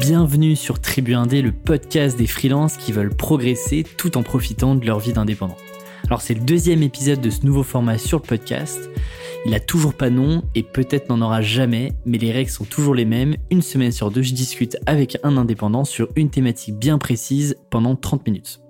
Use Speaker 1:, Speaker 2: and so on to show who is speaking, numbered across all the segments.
Speaker 1: Bienvenue sur Tribu Indé, le podcast des freelances qui veulent progresser tout en profitant de leur vie d'indépendant. Alors c'est le deuxième épisode de ce nouveau format sur le podcast. Il a toujours pas nom et peut-être n'en aura jamais, mais les règles sont toujours les mêmes. Une semaine sur deux, je discute avec un indépendant sur une thématique bien précise pendant 30 minutes.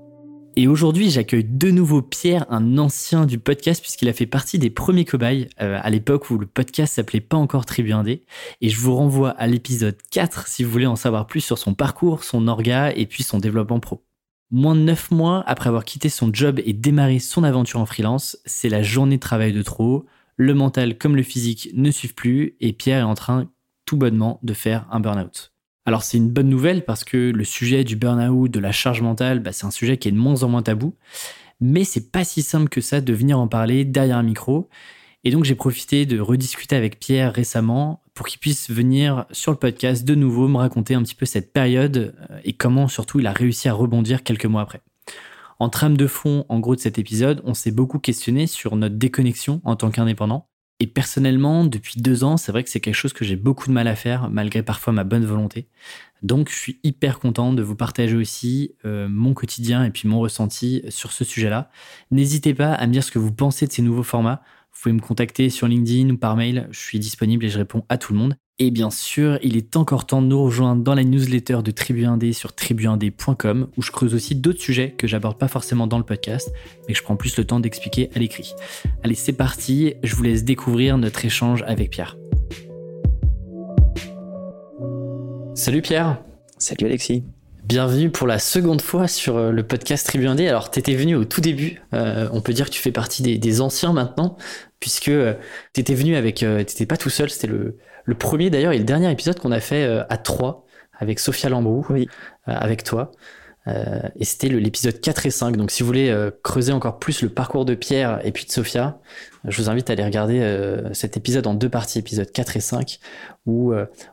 Speaker 1: Et aujourd'hui, j'accueille de nouveau Pierre, un ancien du podcast, puisqu'il a fait partie des premiers cobayes euh, à l'époque où le podcast s'appelait pas encore Tribu Indé. Et je vous renvoie à l'épisode 4 si vous voulez en savoir plus sur son parcours, son orga et puis son développement pro. Moins de 9 mois après avoir quitté son job et démarré son aventure en freelance, c'est la journée de travail de trop. Le mental comme le physique ne suivent plus et Pierre est en train tout bonnement de faire un burn-out. Alors c'est une bonne nouvelle parce que le sujet du burn-out, de la charge mentale, bah, c'est un sujet qui est de moins en moins tabou. Mais c'est pas si simple que ça de venir en parler derrière un micro. Et donc j'ai profité de rediscuter avec Pierre récemment pour qu'il puisse venir sur le podcast de nouveau me raconter un petit peu cette période euh, et comment surtout il a réussi à rebondir quelques mois après. En trame de fond, en gros, de cet épisode, on s'est beaucoup questionné sur notre déconnexion en tant qu'indépendant et personnellement, depuis deux ans, c'est vrai que c'est quelque chose que j'ai beaucoup de mal à faire, malgré parfois ma bonne volonté. Donc, je suis hyper content de vous partager aussi euh, mon quotidien et puis mon ressenti sur ce sujet-là. N'hésitez pas à me dire ce que vous pensez de ces nouveaux formats. Vous pouvez me contacter sur LinkedIn ou par mail. Je suis disponible et je réponds à tout le monde. Et bien sûr, il est encore temps de nous rejoindre dans la newsletter de Tribu 1D sur tribu1d.com où je creuse aussi d'autres sujets que j'aborde pas forcément dans le podcast, mais que je prends plus le temps d'expliquer à l'écrit. Allez, c'est parti, je vous laisse découvrir notre échange avec Pierre. Salut Pierre.
Speaker 2: Salut Alexis.
Speaker 1: Bienvenue pour la seconde fois sur euh, le podcast Tribu 1D. Alors, tu étais venu au tout début. Euh, on peut dire que tu fais partie des, anciens maintenant, puisque euh, tu étais venu avec. tu n'étais pas tout seul, c'était le, le premier d'ailleurs et le dernier épisode qu'on a fait euh, à trois avec Sophia Lambrou, oui. Euh, avec toi. Euh, et c'était l'épisode 4 et 5. Donc si vous voulez creuser encore plus le parcours de Pierre et puis de Sophia, je vous invite à aller regarder cet épisode en deux parties, épisode 4 et 5, où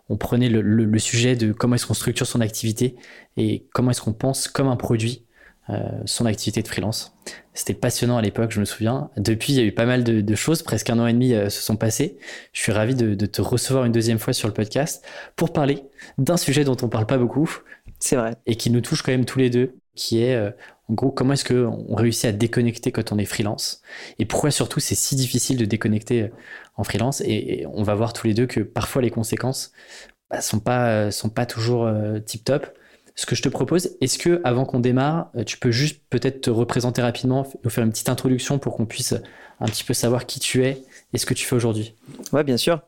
Speaker 1: on prenait le sujet de comment est-ce qu'on structure son activité et comment est-ce qu'on pense comme un produit euh, son activité de freelance. C'était passionnant à l'époque, je me souviens. Depuis, il y a eu pas mal de, choses, presque un an et demi euh, se sont passés. Je suis ravi de, te recevoir une deuxième fois sur le podcast pour parler d'un sujet dont on parle pas beaucoup.
Speaker 2: C'est vrai.
Speaker 1: Et qui nous touche quand même tous les deux, qui est euh, en gros comment est-ce qu'on réussit à déconnecter quand on est freelance et pourquoi surtout c'est si difficile de déconnecter en freelance. Et, on va voir tous les deux que parfois les conséquences bah, sont pas sont pas toujours tip top ce que je te propose, est-ce que avant qu'on démarre, euh, tu peux juste peut-être te représenter rapidement, nous faire une petite introduction pour qu'on puisse un petit peu savoir qui tu es et ce que tu fais aujourd'hui?
Speaker 2: Ouais, bien sûr.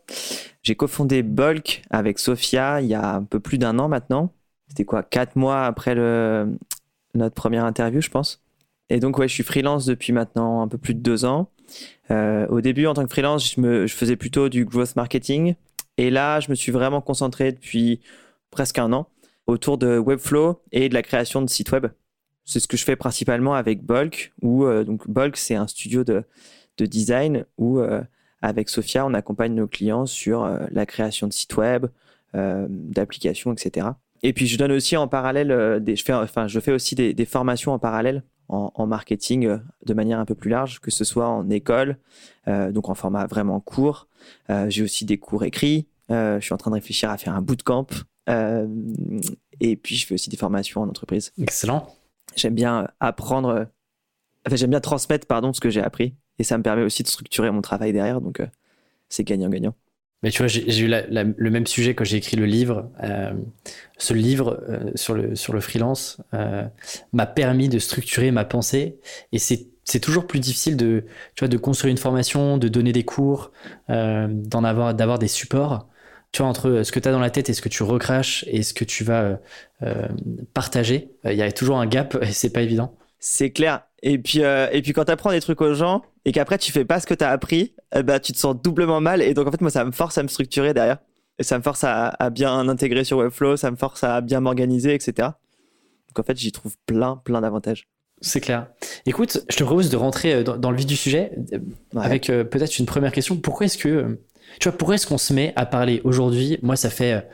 Speaker 2: J'ai cofondé Bulk avec Sophia il y a un peu plus d'un an maintenant. C'était quoi, quatre mois après notre première interview, je pense. Et donc, ouais, je suis freelance depuis maintenant un peu plus de deux ans. Euh, au début, en tant que freelance, je, faisais plutôt du growth marketing. Et là, je me suis vraiment concentré depuis presque un an autour de Webflow et de la création de sites web. C'est ce que je fais principalement avec Bulk, où euh, Bulk, c'est un studio de, de design où, euh, avec Sophia, on accompagne nos clients sur la création de sites web, d'applications, etc. Et puis, je donne aussi en parallèle, des, je, fais, enfin, je fais aussi des, des formations en parallèle en, en, marketing de manière un peu plus large, que ce soit en école, donc en format vraiment court. J'ai aussi des cours écrits. je suis en train de réfléchir à faire un bootcamp euh, et puis, je fais aussi des formations en entreprise.
Speaker 1: Excellent.
Speaker 2: J'aime bien apprendre, enfin, j'aime bien transmettre, pardon, ce que j'ai appris. Et ça me permet aussi de structurer mon travail derrière. Donc, euh, c'est gagnant-gagnant.
Speaker 1: Mais tu vois, j'ai eu le même sujet quand j'ai écrit le livre. Euh, ce livre sur, le, sur le freelance m'a permis de structurer ma pensée. Et c'est toujours plus difficile de, tu vois, de construire une formation, de donner des cours, d'en avoir, d'avoir des supports tu vois, entre ce que tu as dans la tête et ce que tu recraches et ce que tu vas euh, euh, partager, euh, il y a toujours un gap et c'est pas évident.
Speaker 2: C'est clair. Et puis, et puis quand tu apprends des trucs aux gens et qu'après tu fais pas ce que tu as appris, bah, tu te sens doublement mal. Et donc en fait, moi, ça me force à me structurer derrière. Et ça me force à, bien intégrer sur Webflow, ça me force à bien m'organiser, etc. Donc en fait, j'y trouve plein, plein d'avantages.
Speaker 1: C'est clair. Écoute, je te propose de rentrer dans, le vif du sujet avec peut-être une première question. Pourquoi est-ce que tu vois, pourquoi est-ce qu'on se met à parler aujourd'hui? Moi, ça fait,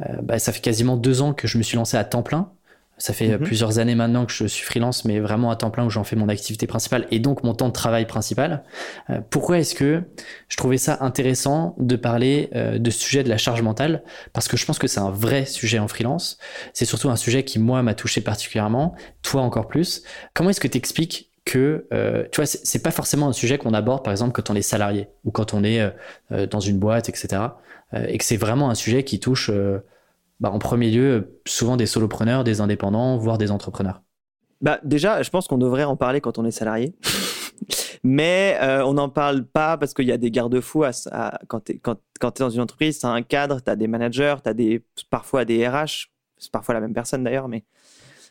Speaker 1: euh, bah, ça fait quasiment deux ans que je me suis lancé à temps plein Ça fait euh, mhm. plusieurs années maintenant que je suis freelance, mais vraiment à temps plein où j'en fais mon activité principale et donc mon temps de travail principal. Euh, pourquoi est-ce que je trouvais ça intéressant de parler euh, de ce sujet de la charge mentale? Parce que je pense que c'est un vrai sujet en freelance. C'est surtout un sujet qui, moi, m'a touché particulièrement, toi encore plus. Comment est-ce que tu expliques que, tu vois, c'est pas forcément un sujet qu'on aborde, par exemple, quand on est salarié ou quand on est dans une boîte, etc. et que c'est vraiment un sujet qui touche bah, en premier lieu, souvent des solopreneurs, des indépendants, voire des entrepreneurs
Speaker 2: bah, Déjà, je pense qu'on devrait en parler quand on est salarié. Mais euh, on n'en parle pas parce qu'il y a des garde-fous quand tu es, dans une entreprise, tu as un cadre, tu as des managers, tu as des, parfois des RH, c'est parfois la même personne d'ailleurs, mais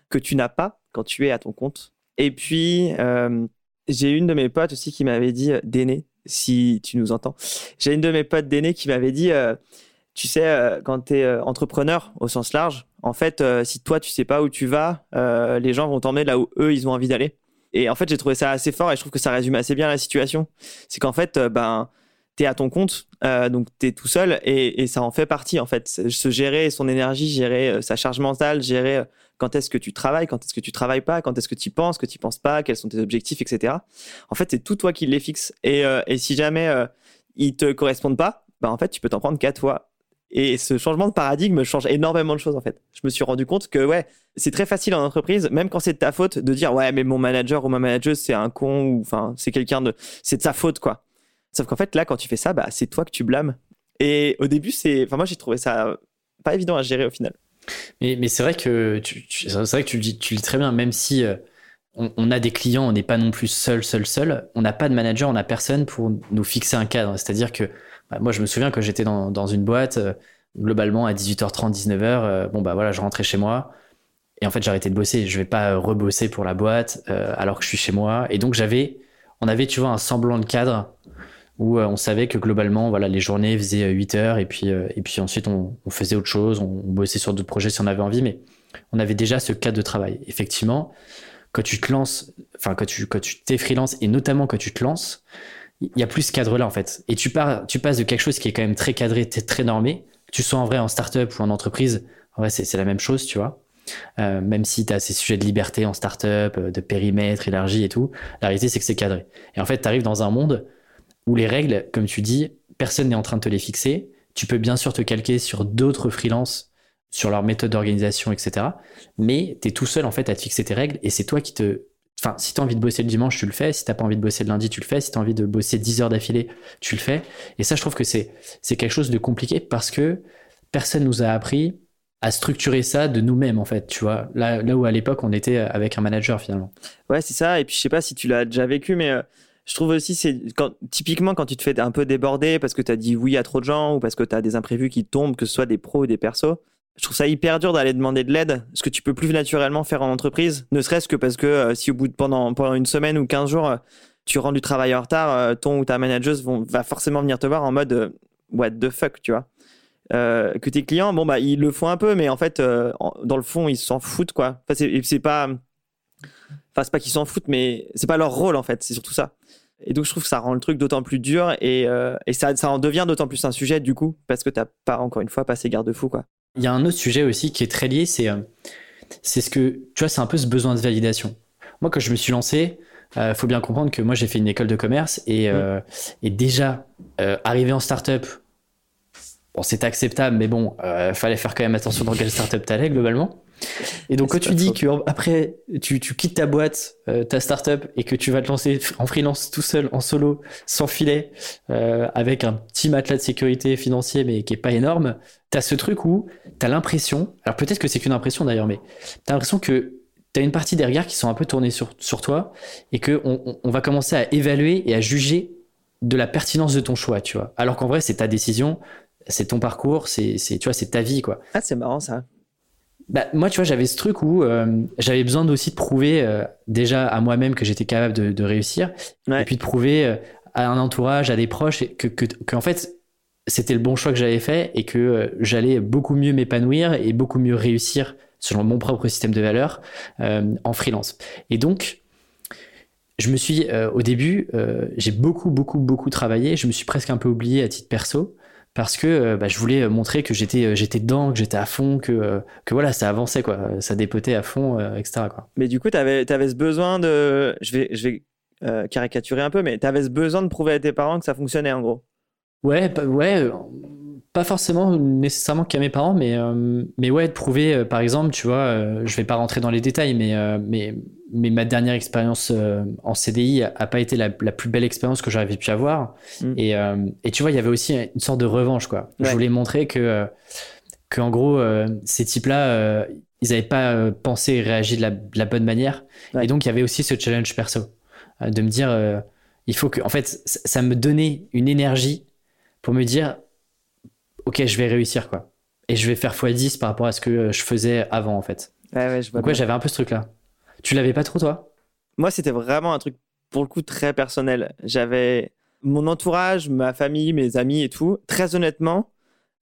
Speaker 2: que tu n'as pas quand tu es à ton compte. Et puis, euh, j'ai une de mes potes aussi qui m'avait dit, Déné, si tu nous entends, j'ai une de mes potes Déné qui m'avait dit, euh, tu sais, euh, quand tu es euh, entrepreneur au sens large, en fait, euh, si toi, tu sais pas où tu vas, les gens vont t'emmener là où eux, ils ont envie d'aller. Et en fait, j'ai trouvé ça assez fort et je trouve que ça résume assez bien la situation. C'est qu'en fait, ben, tu es à ton compte, donc tu es tout seul et, ça en fait partie, en fait. Se gérer son énergie, gérer sa charge mentale, gérer quand est-ce que tu travailles, quand est-ce que tu travailles pas, quand est-ce que tu penses, que tu penses pas, quels sont tes objectifs, etc. En fait, c'est tout toi qui les fixe. Et, et si jamais ils te correspondent pas, ben, en fait, tu peux t'en prendre qu'à toi. Et ce changement de paradigme change énormément de choses en fait. Je me suis rendu compte que ouais, c'est très facile en entreprise, même quand c'est de ta faute, de dire ouais mais mon manager ou ma manageuse c'est un con ou enfin c'est quelqu'un de, c'est de sa faute quoi. Sauf qu'en fait là quand tu fais ça, bah c'est toi que tu blâmes. Et au début c'est, enfin moi j'ai trouvé ça pas évident à gérer au final.
Speaker 1: Mais, mais c'est vrai que tu, c'est vrai que tu le dis, très bien, même si euh, on, a des clients, on n'est pas non plus seul, seul, seul. On n'a pas de manager, on n'a personne pour nous fixer un cadre. C'est-à-dire que bah, moi, je me souviens que j'étais dans, une boîte, euh, globalement à 18h30, 19h, euh, bon, bah voilà, je rentrais chez moi. Et en fait, j'arrêtais de bosser. Je vais pas rebosser pour la boîte euh, alors que je suis chez moi. Et donc, j'avais, on avait, tu vois, un semblant de cadre où on savait que globalement, voilà, les journées faisaient 8 heures et puis, et puis ensuite, on, faisait autre chose. On, bossait sur d'autres projets si on avait envie, mais on avait déjà ce cadre de travail. Effectivement, quand tu te lances, enfin, quand tu, quand tu t'es freelance et notamment quand tu te lances, il y a plus ce cadre-là en fait. Et tu, pars, tu passes de quelque chose qui est quand même très cadré, très normé. Tu sois en vrai en startup ou en entreprise, en vrai c'est la même chose, tu vois. Euh, même si tu as ces sujets de liberté en startup, euh, de périmètre élargi et tout, la réalité c'est que c'est cadré. Et en fait, tu arrives dans un monde où les règles, comme tu dis, personne n'est en train de te les fixer. Tu peux bien sûr te calquer sur d'autres freelances, sur leur méthode d'organisation, etc. Mais tu es tout seul en fait à te fixer tes règles et c'est toi qui te Enfin, si tu as envie de bosser le dimanche, tu le fais. Si tu pas envie de bosser le lundi, tu le fais. Si tu as envie de bosser 10 heures d'affilée, tu le fais. Et ça, je trouve que c'est, quelque chose de compliqué parce que personne nous a appris à structurer ça de nous-mêmes, en fait. Tu vois, là, où à l'époque, on était avec un manager finalement.
Speaker 2: Ouais, c'est ça. Et puis, je sais pas si tu l'as déjà vécu, mais. Euh, je trouve aussi, c'est typiquement quand tu te fais un peu déborder parce que tu as dit oui à trop de gens ou parce que tu as des imprévus qui tombent, que ce soit des pros ou des persos, je trouve ça hyper dur d'aller demander de l'aide, ce que tu peux plus naturellement faire en entreprise, ne serait-ce que parce que euh, si au bout de pendant, pendant une semaine ou 15 jours, euh, tu rends du travail en retard, euh, ton ou ta vont, va forcément venir te voir en mode what the fuck, tu vois. que tes clients, bon, bah, ils le font un peu, mais en fait, dans le fond, ils s'en foutent, quoi. Enfin, c'est pas. Enfin, c'est pas qu'ils s'en foutent, mais c'est pas leur rôle, en fait, c'est surtout ça. Et donc, je trouve que ça rend le truc d'autant plus dur et, et ça, ça en devient d'autant plus un sujet, du coup, parce que t'as pas, encore une fois, pas ces garde-fous, quoi.
Speaker 1: Il y a un autre sujet aussi qui est très lié, c'est euh, c'est ce que tu vois, c'est un peu ce besoin de validation. Moi, quand je me suis lancé, il euh, faut bien comprendre que moi j'ai fait une école de commerce et, euh, et déjà arriver en startup, bon c'est acceptable, mais bon, fallait faire quand même attention dans quelle startup t'allais globalement. Et donc, quand tu dis que après tu, tu, quittes ta boîte, euh, ta startup, et que tu vas te lancer en freelance tout seul, en solo, sans filet, euh, avec un petit matelas de sécurité financier, mais qui est pas énorme, tu as ce truc où tu as l'impression, alors peut-être que c'est qu'une impression d'ailleurs, mais tu as l'impression que tu as une partie des regards qui sont un peu tournés sur, sur toi, et qu'on on, on va commencer à évaluer et à juger de la pertinence de ton choix, tu vois. Alors qu'en vrai, c'est ta décision, c'est ton parcours, c'est, tu vois, c'est ta vie, quoi.
Speaker 2: Ah, c'est marrant ça
Speaker 1: bah, moi, tu vois, j'avais ce truc où euh, j'avais besoin aussi de prouver euh, déjà à moi-même que j'étais capable de, réussir, et puis de prouver euh, à un entourage, à des proches, que, que, en fait, c'était le bon choix que j'avais fait et que j'allais beaucoup mieux m'épanouir et beaucoup mieux réussir selon mon propre système de valeurs en freelance. Et donc, je me suis, au début, j'ai beaucoup, beaucoup, beaucoup travaillé. Je me suis presque un peu oublié à titre perso parce que bah, je voulais montrer que j'étais j'étais dedans, que j'étais à fond, que, que voilà, ça avançait, quoi. Ça dépotait à fond, etc. Quoi.
Speaker 2: Mais du coup, tu avais, avais, ce besoin de. Je vais, je vais caricaturer un peu, mais tu avais ce besoin de prouver à tes parents que ça fonctionnait, en gros?
Speaker 1: Ouais, bah, ouais, pas forcément nécessairement qu'à mes parents, mais, euh, mais ouais, de prouver, euh, par exemple, tu vois, euh, je vais pas rentrer dans les détails, mais, mais, mais ma dernière expérience en CDI a, pas été la, plus belle expérience que j'aurais pu avoir. Mm. Et, et, tu vois, il y avait aussi une sorte de revanche, quoi. Je voulais montrer que, que en gros, ces types-là, ils n'avaient pas pensé et réagi de la, bonne manière. Et donc, il y avait aussi ce challenge perso, de me dire, il faut que, en fait, ça me donnait une énergie pour me dire ok, je vais réussir, quoi. Et je vais faire x10 par rapport à ce que je faisais avant, en fait.
Speaker 2: Ouais, ouais, je vois
Speaker 1: Donc, ouais, j'avais un peu ce truc-là. Tu l'avais pas trop, toi?
Speaker 2: Moi, c'était vraiment un truc, pour le coup, très personnel. J'avais mon entourage, ma famille, mes amis et tout. Très honnêtement,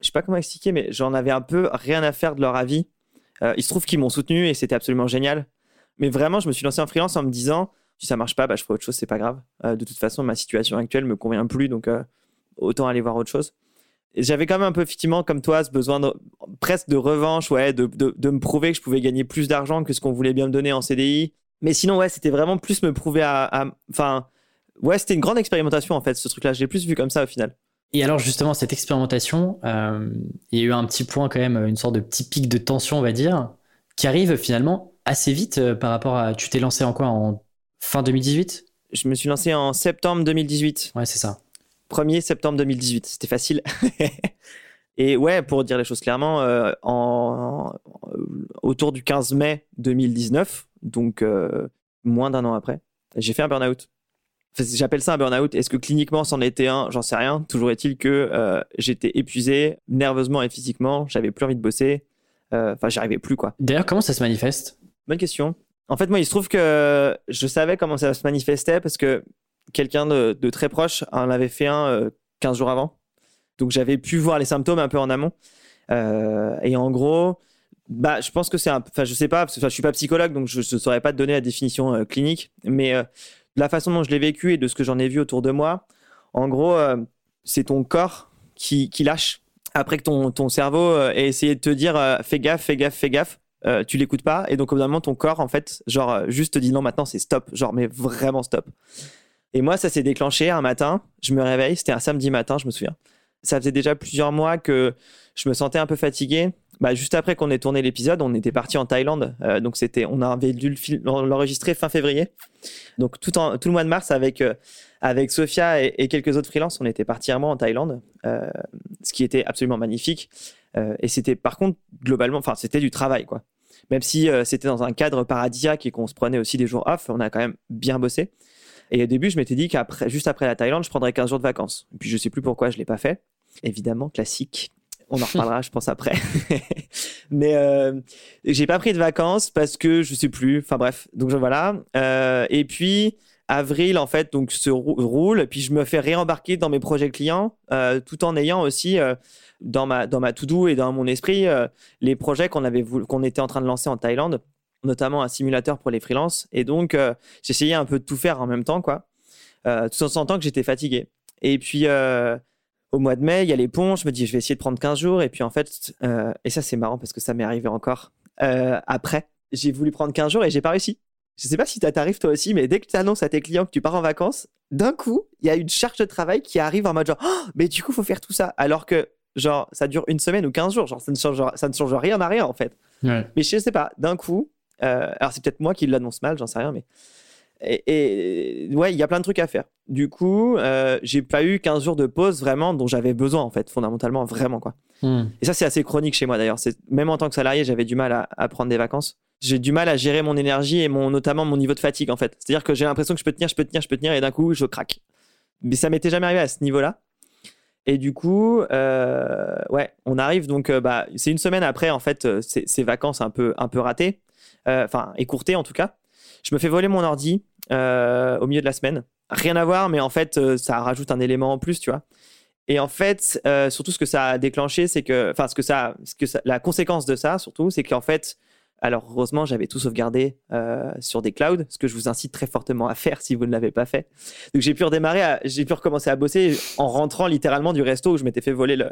Speaker 2: je sais pas comment expliquer, mais j'en avais un peu rien à faire de leur avis. Euh, il se trouve qu'ils m'ont soutenu et c'était absolument génial. Mais vraiment, je me suis lancé en freelance en me disant si ça marche pas, bah, je ferai autre chose, c'est pas grave. Euh, de toute façon, ma situation actuelle me convient plus, donc euh, autant aller voir autre chose j'avais quand même un peu effectivement comme toi ce besoin de, presque de revanche ouais de, de, de, me prouver que je pouvais gagner plus d'argent que ce qu'on voulait bien me donner en CDI mais sinon ouais c'était vraiment plus me prouver à enfin ouais c'était une grande expérimentation en fait ce truc là j'ai plus vu comme ça au final.
Speaker 1: Et alors justement cette expérimentation euh, il y a eu un petit point quand même une sorte de petit pic de tension on va dire qui arrive finalement assez vite euh, par rapport à tu t'es lancé en quoi en fin 2018
Speaker 2: je me suis lancé en septembre 2018
Speaker 1: ouais c'est ça
Speaker 2: 1er septembre 2018. C'était facile. Et ouais, pour dire les choses clairement, euh, en, autour du 15 mai 2019, donc euh, moins d'un an après, j'ai fait un burn-out. J'appelle ça un burn-out. Est-ce que cliniquement c'en était un? J'en sais rien. Toujours est-il que euh, j'étais épuisé nerveusement et physiquement. J'avais plus envie de bosser. Enfin, j'y arrivais plus quoi.
Speaker 1: D'ailleurs, comment ça se manifeste?
Speaker 2: Bonne question. En fait, moi, il se trouve que je savais comment ça se manifestait parce que quelqu'un de, très proche en avait fait un 15 euh, jours avant. Donc j'avais pu voir les symptômes un peu en amont. Euh, et en gros, bah, je pense que c'est un. Enfin, je sais pas, parce que je suis pas psychologue, donc je ne saurais pas te donner la définition euh, clinique. Mais de la façon dont je l'ai vécu et de ce que j'en ai vu autour de moi, en gros, c'est ton corps qui, lâche. Après que ton, ton cerveau ait essayé de te dire fais gaffe, fais gaffe, fais gaffe, tu l'écoutes pas. Et donc, au bout d'un ton corps, en fait, genre, juste te dit non, maintenant c'est stop. Genre, mais vraiment stop. Et moi, ça s'est déclenché un matin. Je me réveille, c'était un samedi matin, je me souviens. Ça faisait déjà plusieurs mois que je me sentais un peu fatigué. Bah, juste après qu'on ait tourné l'épisode, on était parti en Thaïlande. Euh, donc c'était, on avait dû l'enregistrer fin février. Donc tout, le mois de mars avec euh, Sophia et, quelques autres freelances, on était partis en Thaïlande, euh, ce qui était absolument magnifique. et c'était par contre globalement, enfin c'était du travail quoi. Même si c'était dans un cadre paradisiaque et qu'on se prenait aussi des jours off, on a quand même bien bossé. Et au début, je m'étais dit qu'après, juste après la Thaïlande, je prendrais 15 jours de vacances. Et puis je sais plus pourquoi je l'ai pas fait. Évidemment, classique. On en reparlera, je pense, après. Mais euh, j'ai pas pris de vacances parce que je sais plus. Enfin bref, donc voilà. Euh, et puis avril, en fait, donc se roule. Puis je me fais réembarquer dans mes projets clients, euh, tout en ayant aussi euh, dans ma dans ma to do et dans mon esprit les projets qu'on avait qu'on était en train de lancer en Thaïlande notamment un simulateur pour les freelances. Et donc, euh, j'essayais un peu de tout faire en même temps, quoi. Euh, tout en sentant que j'étais fatigué. Et puis, euh, au mois de mai, il y a les ponts. Je me dis, je vais essayer de prendre 15 jours. Et puis, en fait, et ça, c'est marrant parce que ça m'est arrivé encore après. J'ai voulu prendre 15 jours et j'ai pas réussi. Je sais pas si ça t'arrive toi aussi, mais dès que tu annonces à tes clients que tu pars en vacances, d'un coup, il y a une charge de travail qui arrive en mode genre, oh, mais du coup, faut faire tout ça. Alors que, genre, ça dure une semaine ou 15 jours. Genre, ça ne change, ça ne change rien à rien, en fait. Mais je sais pas, d'un coup, euh, alors c'est peut-être moi qui l'annonce mal, j'en sais rien, mais et, ouais, il y a plein de trucs à faire. Du coup, euh, j'ai pas eu 15 jours de pause vraiment dont j'avais besoin en fait, fondamentalement, vraiment quoi. Hmm. Et ça, c'est assez chronique chez moi d'ailleurs. Même en tant que salarié, j'avais du mal à, prendre des vacances. J'ai du mal à gérer mon énergie et mon, notamment mon niveau de fatigue en fait. C'est-à-dire que j'ai l'impression que je peux tenir, je peux tenir, je peux tenir et d'un coup, je craque. Mais ça m'était jamais arrivé à ce niveau-là. Et du coup, euh, ouais, on arrive donc, euh, bah, c'est une semaine après en fait euh, ces, vacances un peu, un peu ratées. Euh, enfin écourté en tout cas. Je me fais voler mon ordi euh, au milieu de la semaine. Rien à voir, mais en fait, euh, ça rajoute un élément en plus, tu vois. Et en fait, surtout ce que ça a déclenché, c'est que, enfin, ce que ça, ce que la conséquence de ça, surtout, c'est qu'en fait, Alors heureusement, j'avais tout sauvegardé sur des clouds, ce que je vous incite très fortement à faire si vous ne l'avez pas fait. Donc j'ai pu redémarrer, j'ai pu recommencer à bosser en rentrant littéralement du resto où je m'étais fait voler le,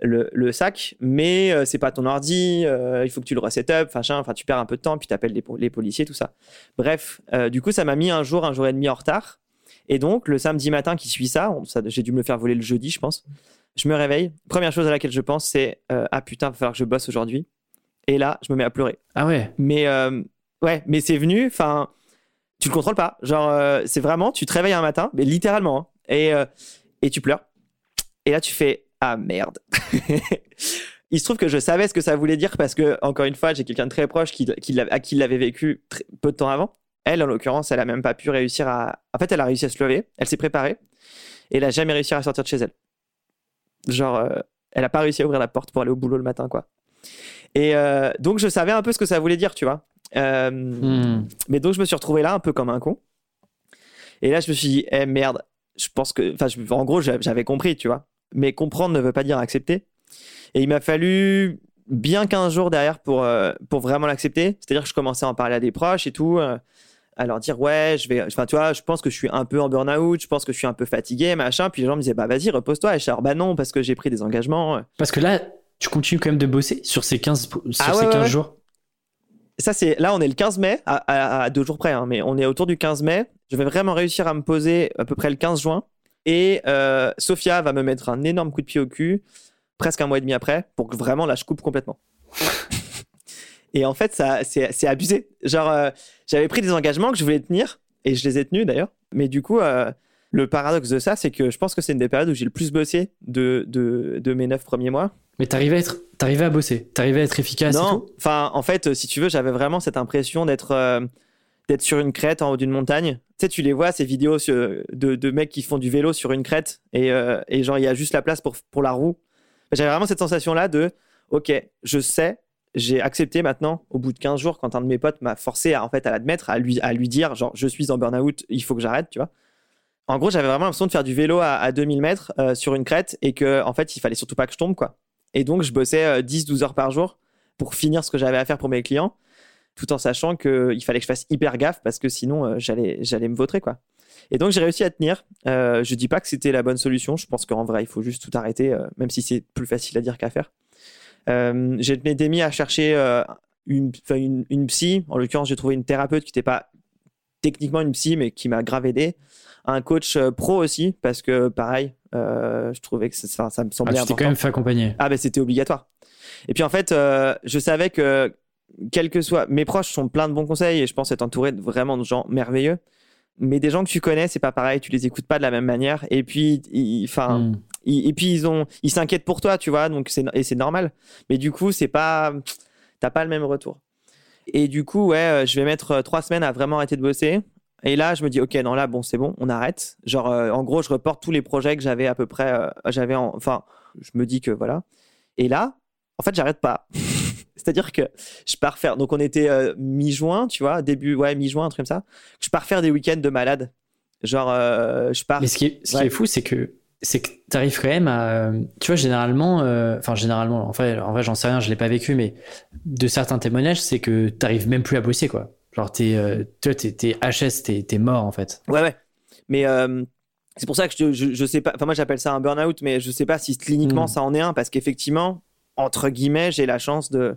Speaker 2: le, sac, mais euh, c'est pas ton ordi, euh, il faut que tu le reset up, enfin tu perds un peu de temps, puis tu appelles les, les, policiers, tout ça. Bref, du coup ça m'a mis un jour, un jour et demi en retard. Et donc le samedi matin qui suit ça, ça j'ai dû me le faire voler le jeudi, je pense. Je me réveille. Première chose à laquelle je pense, c'est ah putain, il va falloir que je bosse aujourd'hui. Et là, je me mets à pleurer.
Speaker 1: Ah ouais.
Speaker 2: Mais euh, ouais, mais c'est venu. Enfin, tu le contrôles pas. Genre, euh, c'est vraiment, tu te réveilles un matin, mais littéralement, hein, et euh, et tu pleures. Et là, tu fais ah merde. Il se trouve que je savais ce que ça voulait dire parce que encore une fois, j'ai quelqu'un de très proche qui, qui à qui l'avait vécu peu de temps avant. Elle, en l'occurrence, elle a même pas pu réussir à. En fait, elle a réussi à se lever. Elle s'est préparée et elle a jamais réussi à sortir de chez elle. Genre, elle a pas réussi à ouvrir la porte pour aller au boulot le matin, quoi. Et euh, donc, je savais un peu ce que ça voulait dire, tu vois. Euh, hmm. Mais donc, je me suis retrouvé là un peu comme un con. Et là, je me suis dit, eh merde, je pense que. Enfin, en gros, j'avais compris, tu vois. Mais comprendre ne veut pas dire accepter. Et il m'a fallu bien 15 jours derrière pour, euh, pour vraiment l'accepter. C'est-à-dire que je commençais à en parler à des proches et tout, à leur dire, ouais, je vais. Enfin, tu vois, je pense que je suis un peu en burn-out, je pense que je suis un peu fatigué, machin. Puis les gens me disaient, bah vas-y, repose-toi. Et je bah non, parce que j'ai pris des engagements.
Speaker 1: Parce que là, tu continues quand même de bosser sur ces 15, sur ah ces 15 jours
Speaker 2: ça c'est là on est le 15 mai à, deux jours près hein, mais on est autour du 15 mai je vais vraiment réussir à me poser à peu près le 15 juin et euh, Sophia va me mettre un énorme coup de pied au cul presque un mois et demi après pour que vraiment là je coupe complètement. Et en fait ça c'est abusé. Genre euh, j'avais pris des engagements que je voulais tenir et je les ai tenus d'ailleurs. Mais du coup euh, le paradoxe de ça c'est que je pense que c'est une des périodes où j'ai le plus bossé de, de, de mes neuf premiers mois.
Speaker 1: Mais t'arrivais à être, t'arrivais à bosser, t'arrivais à être efficace.
Speaker 2: Non, enfin, en fait, si tu veux, j'avais vraiment cette impression d'être, euh, d'être sur une crête en haut d'une montagne. Tu sais, tu les vois ces vidéos de, mecs qui font du vélo sur une crête et, euh, et genre il y a juste la place pour pour la roue. J'avais vraiment cette sensation là de, ok, je sais, j'ai accepté maintenant au bout de 15 jours quand un de mes potes m'a forcé à en fait à l'admettre, à lui à lui dire genre je suis en burn-out, il faut que j'arrête, tu vois. En gros, j'avais vraiment l'impression de faire du vélo à, à 2000 mètres euh, sur une crête et que en fait il fallait surtout pas que je tombe quoi. Et donc, je bossais 10-12 euh, heures par jour pour finir ce que j'avais à faire pour mes clients, tout en sachant qu'il fallait que je fasse hyper gaffe parce que sinon, euh, j'allais, j'allais me vautrer, quoi. Et donc, j'ai réussi à tenir. Euh, je dis pas que c'était la bonne solution. Je pense qu'en vrai, il faut juste tout arrêter, euh, même si c'est plus facile à dire qu'à faire. Euh, j'ai m'étais mis à chercher une, une, une, psy. En l'occurrence, j'ai trouvé une thérapeute qui n'était pas techniquement une psy, mais qui m'a grave aidé. Un coach pro aussi, parce que pareil, euh, je trouvais que ça, ça me semblait
Speaker 1: ah, tu t'es quand même fait accompagner.
Speaker 2: Ah ben c'était obligatoire. Et puis en fait, euh, je savais que quel que soit, mes proches sont plein de bons conseils et je pense être entouré de vraiment de gens merveilleux. Mais des gens que tu connais, c'est pas pareil, tu les écoutes pas de la même manière. Et puis, enfin, hmm. et puis ils ont, ils s'inquiètent pour toi, tu vois, donc c'est et c'est normal. Mais du coup, c'est pas, t'as pas le même retour. Et du coup, ouais, euh, je vais mettre trois semaines à vraiment arrêter de bosser. Et là, je me dis, ok, non, là, bon, c'est bon, on arrête. Genre, euh, en gros, je reporte tous les projets que j'avais à peu près. Euh, j'avais, enfin, je me dis que voilà. Et là, en fait, j'arrête pas. C'est-à-dire que je pars faire. Donc, on était euh, mi-juin, tu vois, début, ouais, mi-juin, un truc comme ça. Je pars faire des week-ends de malade. Genre, je pars.
Speaker 1: Mais ce qui est, ce qui est fou, c'est que c'est que tu arrives quand même à. Tu vois, généralement, enfin, généralement, en vrai, j'en sais rien, je l'ai pas vécu, mais de certains témoignages, c'est que tu arrives même plus à bosser, quoi. Genre, t'es, euh, toi, t'es, HS, t'es, mort en fait.
Speaker 2: Ouais, ouais. Mais euh, c'est pour ça que je, je, sais pas. Enfin, moi, j'appelle ça un burn-out, mais je sais pas si cliniquement hmm. ça en est un, parce qu'effectivement, entre guillemets, j'ai la chance de.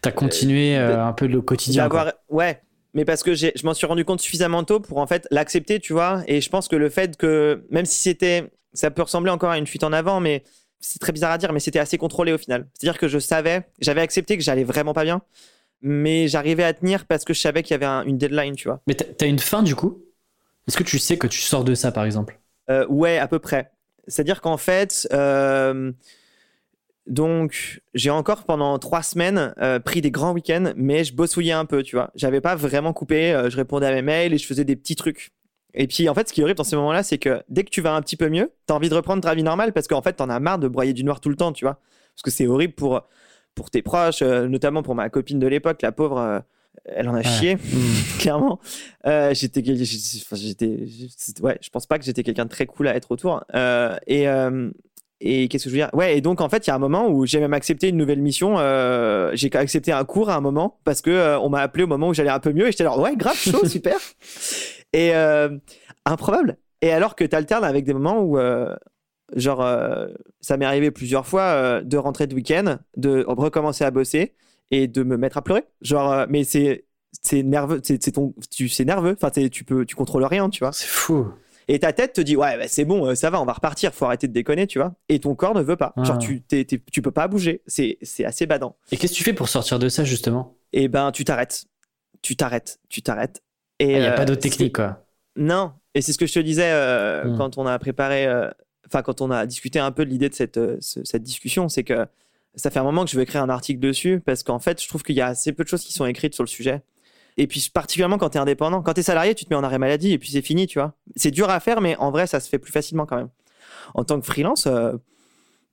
Speaker 1: T'as continué euh, un peu le quotidien.
Speaker 2: Ouais, mais parce que je m'en suis rendu compte suffisamment tôt pour en fait l'accepter, tu vois. Et je pense que le fait que, même si c'était. Ça peut ressembler encore à une fuite en avant, mais c'est très bizarre à dire, mais c'était assez contrôlé au final. C'est-à-dire que je savais, j'avais accepté que j'allais vraiment pas bien mais j'arrivais à tenir parce que je savais qu'il y avait une deadline, tu vois.
Speaker 1: Mais t'as une fin du coup? Est-ce que tu sais que tu sors de ça, par exemple?
Speaker 2: Euh, Ouais, à peu près. C'est-à-dire qu'en fait, euh, donc j'ai encore pendant trois semaines euh, pris des grands week-ends, mais je bossouillais un peu, tu vois. J'avais pas vraiment coupé, je répondais à mes mails et je faisais des petits trucs. Et puis en fait, ce qui est horrible dans ces moments-là, c'est que dès que tu vas un petit peu mieux, t'as envie de reprendre ta vie normale parce qu'en fait, t'en as marre de broyer du noir tout le temps, tu vois. Parce que c'est horrible pour pour tes proches, euh, notamment pour ma copine de l'époque, la pauvre, euh, elle en a chié, hmm. clairement. Euh, j'étais, j'étais, ouais, je pense pas que j'étais quelqu'un de très cool à être autour. et et qu'est-ce que je veux dire? Ouais, et donc en fait, il y a un moment où j'ai même accepté une nouvelle mission. Euh, j'ai accepté un cours à un moment parce que euh, on m'a appelé au moment où j'allais un peu mieux et j'étais là, ouais, grave, chaud, super. Et euh, improbable. Et alors que tu alternes avec des moments où, genre, ça m'est arrivé plusieurs fois de rentrer de week-end, de recommencer à bosser et de me mettre à pleurer. Genre, mais c'est c'est nerveux, c'est ton, tu c'est nerveux. Enfin, tu peux, tu contrôles rien, tu vois.
Speaker 1: C'est fou.
Speaker 2: Et ta tête te dit, ouais, bah, c'est bon, euh, ça va, on va repartir, faut arrêter de déconner, tu vois. Et ton corps ne veut pas. Genre, ah. tu, tu peux pas bouger. C'est, assez badant.
Speaker 1: Et qu'est-ce que tu fais pour sortir de ça, justement?
Speaker 2: Eh ben, tu t'arrêtes. Tu t'arrêtes. Tu t'arrêtes.
Speaker 1: Et il n'y a pas euh, d'autre technique, quoi.
Speaker 2: Non. Et c'est ce que je te disais euh, hmm. quand on a préparé, enfin, quand on a discuté un peu de l'idée de cette, cette discussion, c'est que ça fait un moment que je veux écrire un article dessus parce qu'en fait, je trouve qu'il y a assez peu de choses qui sont écrites sur le sujet. Et puis, particulièrement quand tu es indépendant. Quand tu es salarié, tu te mets en arrêt maladie et puis c'est fini, tu vois. C'est dur à faire, mais en vrai, ça se fait plus facilement quand même. En tant que freelance, euh,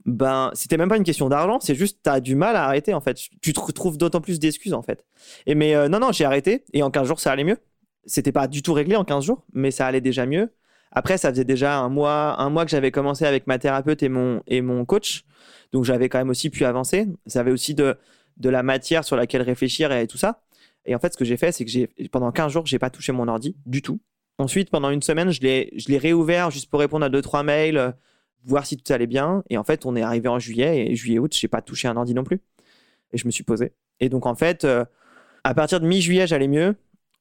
Speaker 2: ben, c'était même pas une question d'argent, c'est juste tu as du mal à arrêter, en fait. Tu te trouves d'autant plus d'excuses, en fait. Et mais euh, non, non, j'ai arrêté et en 15 jours, ça allait mieux. C'était pas du tout réglé en 15 jours, mais ça allait déjà mieux. Après, ça faisait déjà un mois, un mois que j'avais commencé avec ma thérapeute et mon, et mon coach. Donc, j'avais quand même aussi pu avancer. Ça avait aussi de, de la matière sur laquelle réfléchir et tout ça. Et en fait, ce que j'ai fait, c'est que j'ai, pendant 15 jours, j'ai pas touché mon ordi du tout. Ensuite, pendant une semaine, je l'ai, réouvert juste pour répondre à deux, trois mails, euh, voir si tout allait bien. Et en fait, on est arrivé en juillet et juillet-août, j'ai pas touché un ordi non plus. Et je me suis posé. Et donc, en fait, euh, à partir de mi-juillet, j'allais mieux.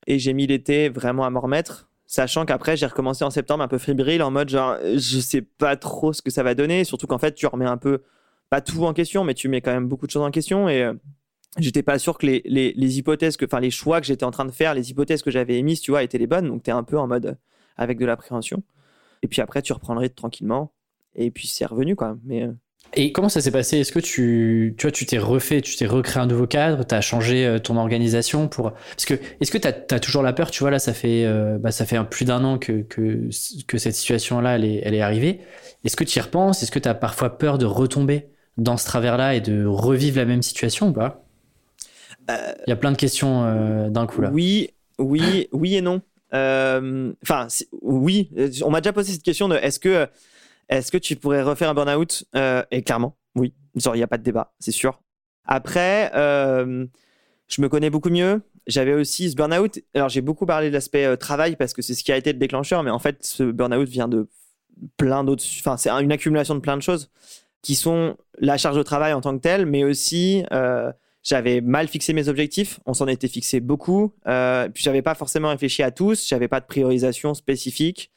Speaker 2: Et j'ai mis l'été vraiment à m'en remettre. Sachant qu'après, j'ai recommencé en septembre un peu fébrile, en mode genre, je sais pas trop ce que ça va donner. Surtout qu'en fait, tu remets un peu, pas tout en question, mais tu mets quand même beaucoup de choses en question. Et, euh, j'étais pas sûr que les, les, les hypothèses, enfin les choix que j'étais en train de faire, les hypothèses que j'avais émises, tu vois, étaient les bonnes. Donc tu es un peu en mode avec de l'appréhension. Et puis après, tu rythme tranquillement. Et puis c'est revenu, quoi. Mais. Euh,
Speaker 1: et comment ça s'est passé? Est-ce que tu, tu vois, tu t'es refait, tu t'es recréé un nouveau cadre, tu as changé euh, ton organisation pour parce que est-ce que tu as, toujours la peur? Tu vois là, ça fait euh, bah, ça fait plus d'un an que, que, que cette situation-là elle est, elle est arrivée. Est-ce que tu y repenses? Est-ce que tu as parfois peur de retomber dans ce travers-là et de revivre la même situation ou pas? Il y a plein de questions euh, d'un coup là.
Speaker 2: Oui, oui, oui et non. Euh, enfin, oui, on m'a déjà posé cette question de est-ce que, est que tu pourrais refaire un burn-out? Et clairement, oui. Il n'y a pas de débat, c'est sûr. Après, euh, je me connais beaucoup mieux. J'avais aussi ce burn-out. Alors, j'ai beaucoup parlé de l'aspect travail parce que c'est ce qui a été le déclencheur, mais en fait, ce burn-out vient de plein d'autres. Enfin, c'est une accumulation de plein de choses qui sont la charge de travail en tant que telle, mais aussi j'avais mal fixé mes objectifs. On s'en était fixé beaucoup. Euh, puis j'avais pas forcément réfléchi à tous. J'avais pas de priorisation spécifique.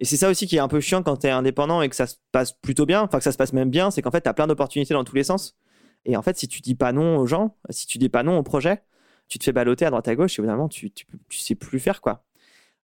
Speaker 2: Et c'est ça aussi qui est un peu chiant quand tu es indépendant et que ça se passe plutôt bien, enfin que ça se passe même bien, c'est qu'en fait, tu as plein d'opportunités dans tous les sens. Et en fait, si tu dis pas non aux gens, si tu dis pas non au projet, tu te fais balloter à droite à gauche et évidemment, tu, tu, sais plus faire quoi.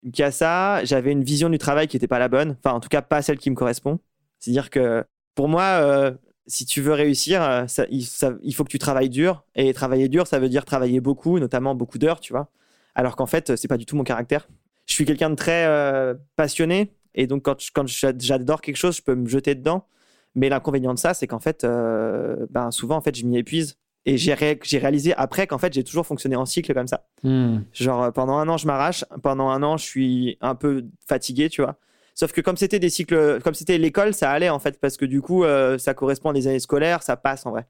Speaker 2: Donc, il ça, j'avais une vision du travail qui n'était pas la bonne, enfin en tout cas pas celle qui me correspond. C'est-à-dire que pour moi, euh, si tu veux réussir, euh, il, faut que tu travailles dur. Et travailler dur, ça veut dire travailler beaucoup, notamment beaucoup d'heures, tu vois. Alors qu'en fait, c'est pas du tout mon caractère. Je suis quelqu'un de très euh, passionné. Et donc, quand, quand j'adore quelque chose, je peux me jeter dedans. Mais l'inconvénient de ça, c'est qu'en fait, euh, ben, souvent, en fait, je m'y épuise. Et j'ai réalisé après qu'en fait, j'ai toujours fonctionné en cycle comme ça. Hmm. Genre, pendant un an, je m'arrache. Pendant un an, je suis un peu fatigué, tu vois. Sauf que comme c'était des cycles, comme c'était l'école, ça allait en fait, parce que du coup, euh, ça correspond à des années scolaires, ça passe en vrai.